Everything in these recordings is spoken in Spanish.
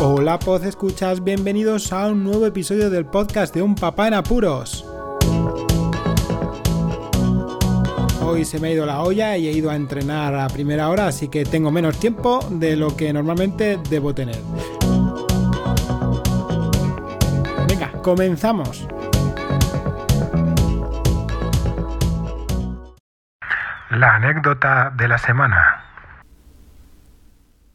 Hola, Poz Escuchas, bienvenidos a un nuevo episodio del podcast de Un Papá en Apuros. Hoy se me ha ido la olla y he ido a entrenar a primera hora, así que tengo menos tiempo de lo que normalmente debo tener. Venga, comenzamos. La anécdota de la semana.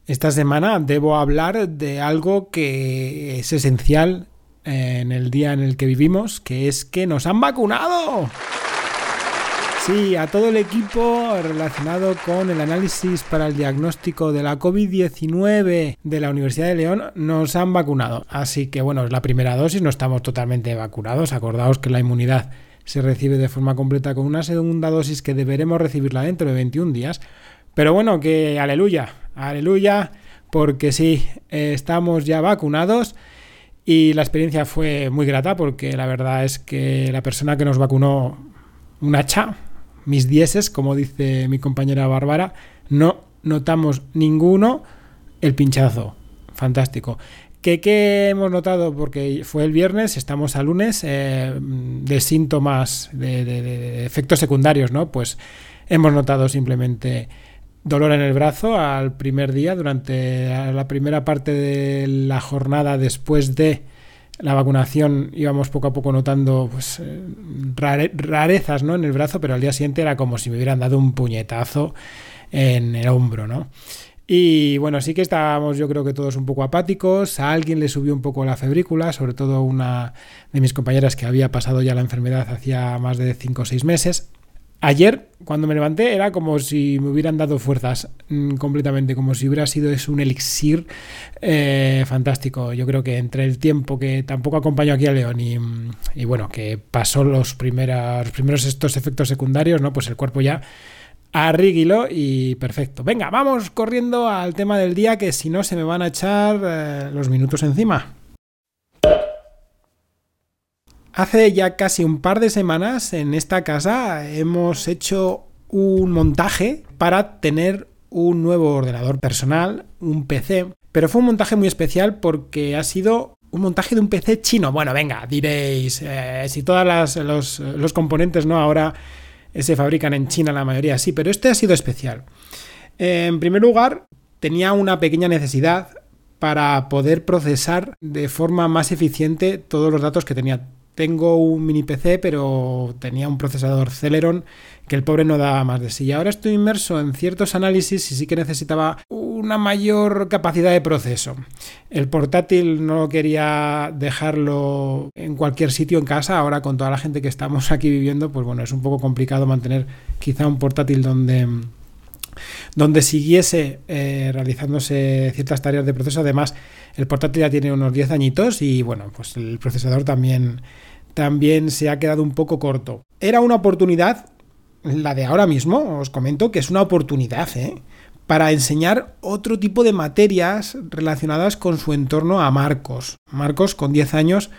Esta semana debo hablar de algo que es esencial en el día en el que vivimos, que es que nos han vacunado. Sí, a todo el equipo relacionado con el análisis para el diagnóstico de la COVID-19 de la Universidad de León nos han vacunado. Así que bueno, es la primera dosis, no estamos totalmente vacunados. Acordaos que la inmunidad se recibe de forma completa con una segunda dosis que deberemos recibirla dentro de 21 días. Pero bueno, que aleluya, aleluya, porque sí, estamos ya vacunados y la experiencia fue muy grata porque la verdad es que la persona que nos vacunó, un hacha, mis dieces, como dice mi compañera Bárbara, no notamos ninguno el pinchazo. Fantástico. ¿Qué, hemos notado? Porque fue el viernes, estamos a lunes, eh, de síntomas, de, efectos secundarios, ¿no? Pues hemos notado simplemente dolor en el brazo al primer día, durante la primera parte de la jornada después de la vacunación íbamos poco a poco notando pues, eh, rarezas ¿no? en el brazo, pero al día siguiente era como si me hubieran dado un puñetazo en el hombro, ¿no? Y bueno, sí que estábamos yo creo que todos un poco apáticos, a alguien le subió un poco la febrícula, sobre todo una de mis compañeras que había pasado ya la enfermedad hacía más de 5 o 6 meses. Ayer, cuando me levanté, era como si me hubieran dado fuerzas mm, completamente, como si hubiera sido es un elixir eh, fantástico. Yo creo que entre el tiempo que tampoco acompañó aquí a León y, y bueno, que pasó los, primeros, primeros estos efectos secundarios, ¿no? Pues el cuerpo ya Arríguilo y perfecto. Venga, vamos corriendo al tema del día que si no se me van a echar eh, los minutos encima. Hace ya casi un par de semanas en esta casa hemos hecho un montaje para tener un nuevo ordenador personal, un PC, pero fue un montaje muy especial porque ha sido un montaje de un PC chino. Bueno, venga, diréis, eh, si todos los, componentes no ahora se fabrican en China la mayoría, sí, pero este ha sido especial. En primer lugar, tenía una pequeña necesidad para poder procesar de forma más eficiente todos los datos que tenía. Tengo un mini PC, pero tenía un procesador Celeron que el pobre no daba más de sí. Y ahora estoy inmerso en ciertos análisis y sí que necesitaba una mayor capacidad de proceso. El portátil no quería dejarlo en cualquier sitio en casa. Ahora con toda la gente que estamos aquí viviendo, pues bueno, es un poco complicado mantener quizá un portátil donde donde siguiese eh, realizándose ciertas tareas de proceso. Además, el portátil ya tiene unos 10 añitos y bueno, pues el procesador también, también se ha quedado un poco corto. Era una oportunidad, la de ahora mismo, os comento que es una oportunidad, ¿eh? para enseñar otro tipo de materias relacionadas con su entorno a Marcos. Marcos, con 10 años,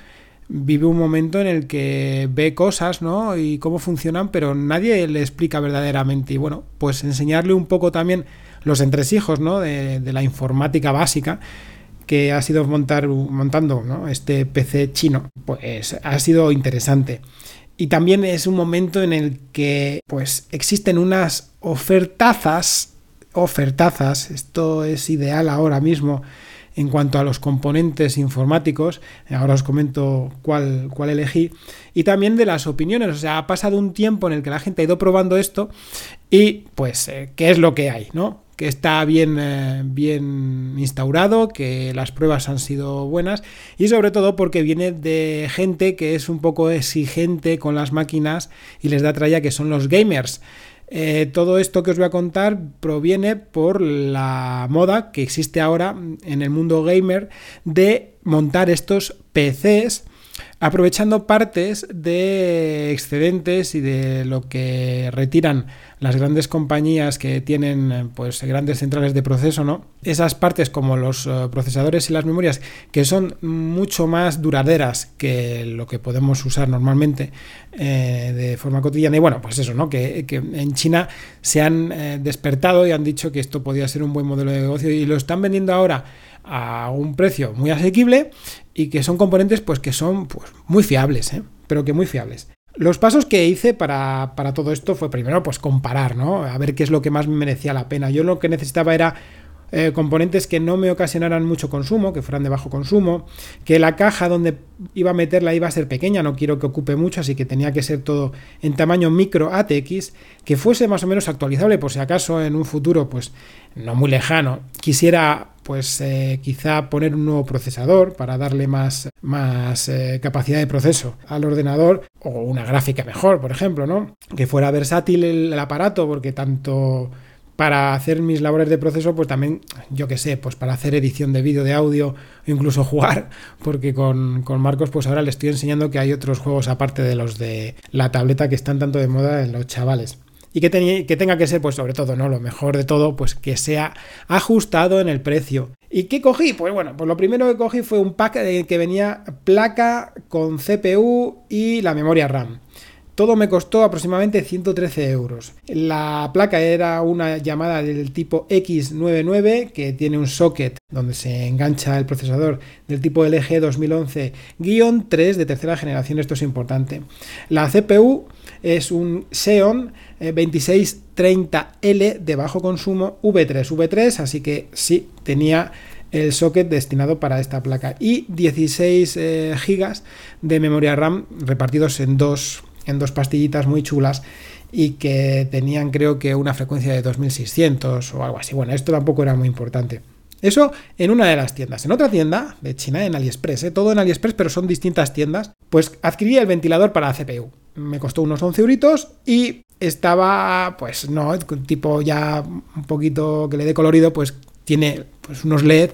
vive un momento en el que ve cosas, ¿no? Y cómo funcionan, pero nadie le explica verdaderamente. Y bueno, pues enseñarle un poco también los entresijos, ¿no? De, la informática básica que ha sido montar, montando ¿no? este PC chino, pues ha sido interesante. Y también es un momento en el que pues existen unas ofertazas, ofertazas, esto es ideal ahora mismo en cuanto a los componentes informáticos, ahora os comento cuál, cuál elegí, y también de las opiniones, o sea, ha pasado un tiempo en el que la gente ha ido probando esto y pues, eh, ¿qué es lo que hay? ¿no? que está bien, eh, bien instaurado, que las pruebas han sido buenas y sobre todo porque viene de gente que es un poco exigente con las máquinas y les da tralla que son los gamers. Eh, todo esto que os voy a contar proviene por la moda que existe ahora en el mundo gamer de montar estos PCs aprovechando partes de excedentes y de lo que retiran las grandes compañías que tienen pues grandes centrales de proceso, ¿no? Esas partes como los uh, procesadores y las memorias que son mucho más duraderas que lo que podemos usar normalmente eh, de forma cotidiana y bueno, pues eso, ¿no? Que, que en China se han eh, despertado y han dicho que esto podía ser un buen modelo de negocio y lo están vendiendo ahora a un precio muy asequible y que son componentes pues que son pues, muy fiables, ¿eh? pero que muy fiables. Los pasos que hice para, para, todo esto fue primero pues comparar, ¿no? A ver qué es lo que más me merecía la pena. Yo lo que necesitaba era eh, componentes que no me ocasionaran mucho consumo, que fueran de bajo consumo, que la caja donde iba a meterla iba a ser pequeña, no quiero que ocupe mucho, así que tenía que ser todo en tamaño micro ATX, que fuese más o menos actualizable por si acaso en un futuro, pues no muy lejano, quisiera pues eh, quizá poner un nuevo procesador para darle más, más eh, capacidad de proceso al ordenador o una gráfica mejor, por ejemplo, ¿no? Que fuera versátil el, el aparato porque tanto para hacer mis labores de proceso, pues también, yo que sé, pues para hacer edición de vídeo, de audio, incluso jugar, porque con, con, Marcos, pues ahora le estoy enseñando que hay otros juegos aparte de los de la tableta que están tanto de moda en los chavales. Y que, que tenga que ser, pues sobre todo, ¿no? Lo mejor de todo, pues que sea ajustado en el precio. ¿Y qué cogí? Pues bueno, pues lo primero que cogí fue un pack que venía placa con CPU y la memoria RAM. Todo me costó aproximadamente 113 euros. La placa era una llamada del tipo X99 que tiene un socket donde se engancha el procesador del tipo LG 2011-3 de tercera generación. Esto es importante. La CPU es un Xeon 2630L eh, de bajo consumo V3. V3, así que sí, tenía el socket destinado para esta placa y 16 eh, GB de memoria RAM repartidos en dos en dos pastillitas muy chulas y que tenían creo que una frecuencia de 2600 o algo así. Bueno, esto tampoco era muy importante. Eso en una de las tiendas. En otra tienda de China, en AliExpress, ¿eh? todo en AliExpress, pero son distintas tiendas, pues adquirí el ventilador para la CPU. Me costó unos 11 euritos y estaba, pues no, tipo ya un poquito que le dé colorido, pues tiene pues, unos LED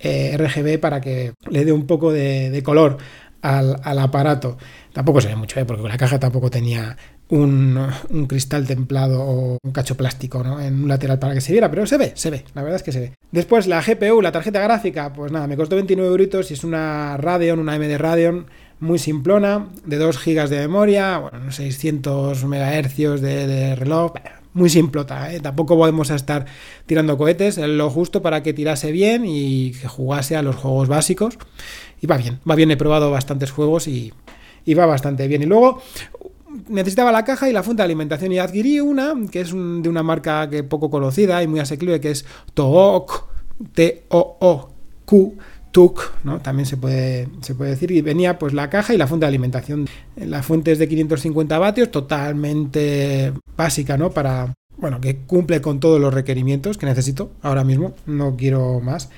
eh, RGB para que le dé un poco de, color al, aparato. Tampoco se ve mucho, ¿eh? porque la caja tampoco tenía un, un, cristal templado o un cacho plástico ¿no? en un lateral para que se viera, pero se ve, se ve, la verdad es que se ve. Después la GPU, la tarjeta gráfica, pues nada, me costó 29 euros y es una Radeon, una AMD Radeon muy simplona, de 2 GB de memoria, bueno, 600 MHz de, reloj, muy simplota, ¿eh? tampoco podemos estar tirando cohetes, lo justo para que tirase bien y que jugase a los juegos básicos. Y va bien, va bien, he probado bastantes juegos y, y va bastante bien. Y luego necesitaba la caja y la fuente de alimentación y adquirí una que es de una marca que poco conocida y muy asequible que es Took, T-O-O-Q, TUC, ¿no? También se puede, se puede decir. Y venía pues la caja y la fuente de alimentación. La fuente es de 550 vatios, totalmente básica, ¿no? Para, bueno, que cumple con todos los requerimientos que necesito ahora mismo. No quiero más.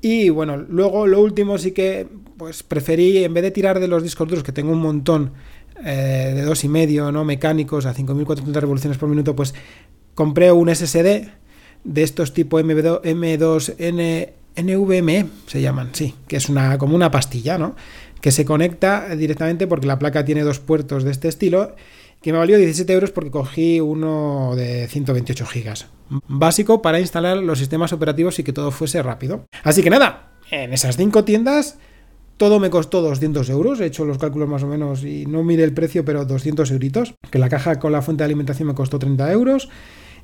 Y bueno, luego lo último sí que pues preferí, en vez de tirar de los discos duros, que tengo un montón eh, de dos y medio, ¿no? Mecánicos a 5400 revoluciones por minuto, pues compré un SSD de estos tipo M2, M2N, NVMe, se llaman, sí, que es una, como una pastilla, ¿no? Que se conecta directamente porque la placa tiene dos puertos de este estilo, que me valió 17 euros porque cogí uno de 128 gigas. Básico para instalar los sistemas operativos y que todo fuese rápido. Así que nada, en esas cinco tiendas todo me costó 200 euros, he hecho los cálculos más o menos y no mire el precio, pero 200 euritos. Que la caja con la fuente de alimentación me costó 30 euros.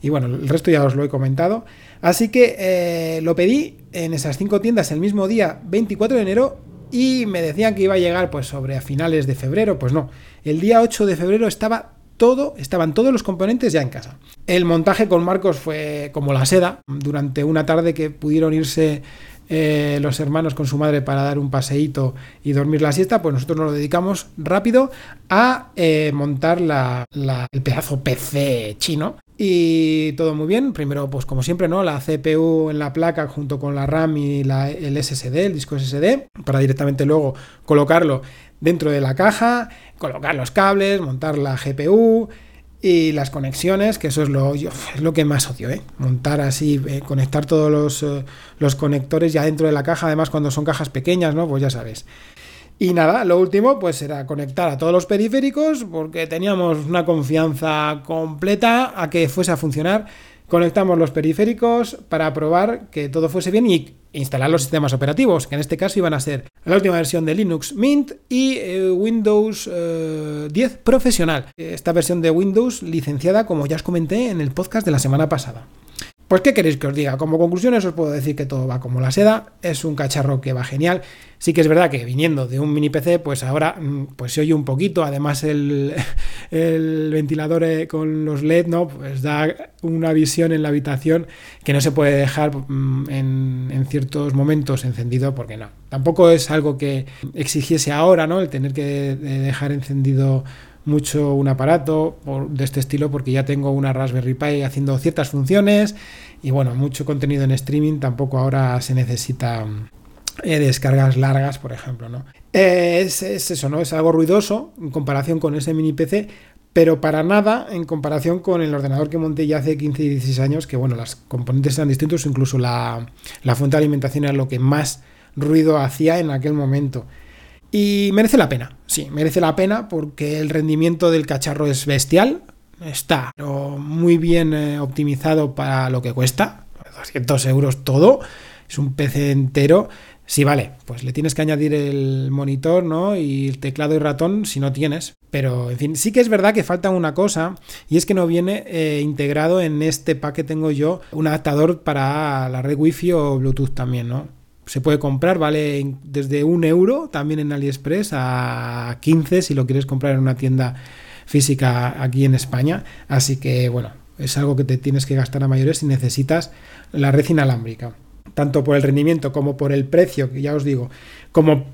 Y bueno, el resto ya os lo he comentado. Así que eh, lo pedí en esas cinco tiendas el mismo día, 24 de enero, y me decían que iba a llegar pues sobre a finales de febrero. Pues no, el día 8 de febrero estaba todo, estaban todos los componentes ya en casa. El montaje con Marcos fue como la seda. Durante una tarde que pudieron irse eh, los hermanos con su madre para dar un paseíto y dormir la siesta, pues nosotros nos dedicamos rápido a eh, montar la, el pedazo PC chino. Y todo muy bien. Primero, pues como siempre, ¿no? La CPU en la placa junto con la RAM y la, el SSD, el disco SSD, para directamente luego colocarlo dentro de la caja, colocar los cables, montar la GPU, y las conexiones, que eso es lo, es lo que más odio, ¿eh? montar así, eh, conectar todos los, eh, los, conectores ya dentro de la caja, además cuando son cajas pequeñas, ¿no? Pues ya sabes. Y nada, lo último pues era conectar a todos los periféricos porque teníamos una confianza completa a que fuese a funcionar. Conectamos los periféricos para probar que todo fuese bien y instalar los sistemas operativos, que en este caso iban a ser la última versión de Linux Mint y eh, Windows 10 eh, Profesional. Esta versión de Windows licenciada, como ya os comenté en el podcast de la semana pasada. Pues, ¿qué queréis que os diga? Como conclusiones os puedo decir que todo va como la seda, es un cacharro que va genial. Sí que es verdad que viniendo de un mini PC, pues ahora mm, pues se oye un poquito, además el, ventilador eh, con los LED, ¿no? Pues da una visión en la habitación que no se puede dejar mm, en, en ciertos momentos encendido, porque no. Tampoco es algo que exigiese ahora, ¿no? El tener que dejar encendido mucho un aparato de este estilo porque ya tengo una Raspberry Pi haciendo ciertas funciones y bueno, mucho contenido en streaming tampoco ahora se necesita eh, descargas largas, por ejemplo, ¿no? es, eso, ¿no? Es algo ruidoso en comparación con ese mini PC, pero para nada en comparación con el ordenador que monté ya hace 15 y 16 años, que bueno, las componentes eran distintos, incluso la, la fuente de alimentación era lo que más ruido hacía en aquel momento. Y merece la pena, sí, merece la pena porque el rendimiento del cacharro es bestial, está muy bien eh, optimizado para lo que cuesta, 200 euros todo, es un PC entero. Sí, vale, pues le tienes que añadir el monitor, ¿no? Y el teclado y ratón si no tienes. Pero, en fin, sí que es verdad que falta una cosa, y es que no viene eh, integrado en este pack que tengo yo un adaptador para la red Wi-Fi o Bluetooth también, ¿no? Se puede comprar, vale desde un euro también en AliExpress a 15 si lo quieres comprar en una tienda física aquí en España. Así que bueno, es algo que te tienes que gastar a mayores si necesitas la red inalámbrica. Tanto por el rendimiento como por el precio, que ya os digo, como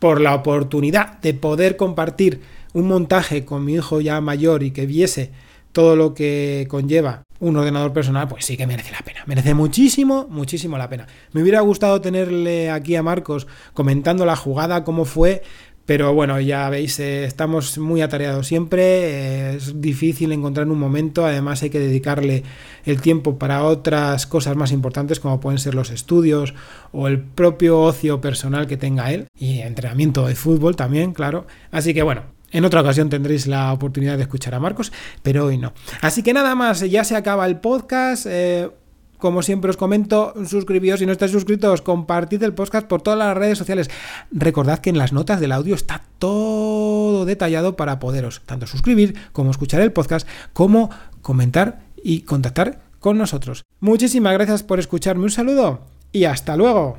por la oportunidad de poder compartir un montaje con mi hijo ya mayor y que viese todo lo que conlleva un ordenador personal, pues sí que merece la pena. Merece muchísimo, muchísimo la pena. Me hubiera gustado tenerle aquí a Marcos comentando la jugada, cómo fue, pero bueno, ya veis, eh, estamos muy atareados siempre, eh, es difícil encontrar un momento, además hay que dedicarle el tiempo para otras cosas más importantes como pueden ser los estudios o el propio ocio personal que tenga él y entrenamiento de fútbol también, claro. Así que bueno, en otra ocasión tendréis la oportunidad de escuchar a Marcos, pero hoy no. Así que nada más, ya se acaba el podcast. Eh, como siempre os comento, suscribíos si no estáis suscritos, compartid el podcast por todas las redes sociales. Recordad que en las notas del audio está todo detallado para poderos tanto suscribir como escuchar el podcast, como comentar y contactar con nosotros. Muchísimas gracias por escucharme, un saludo y hasta luego.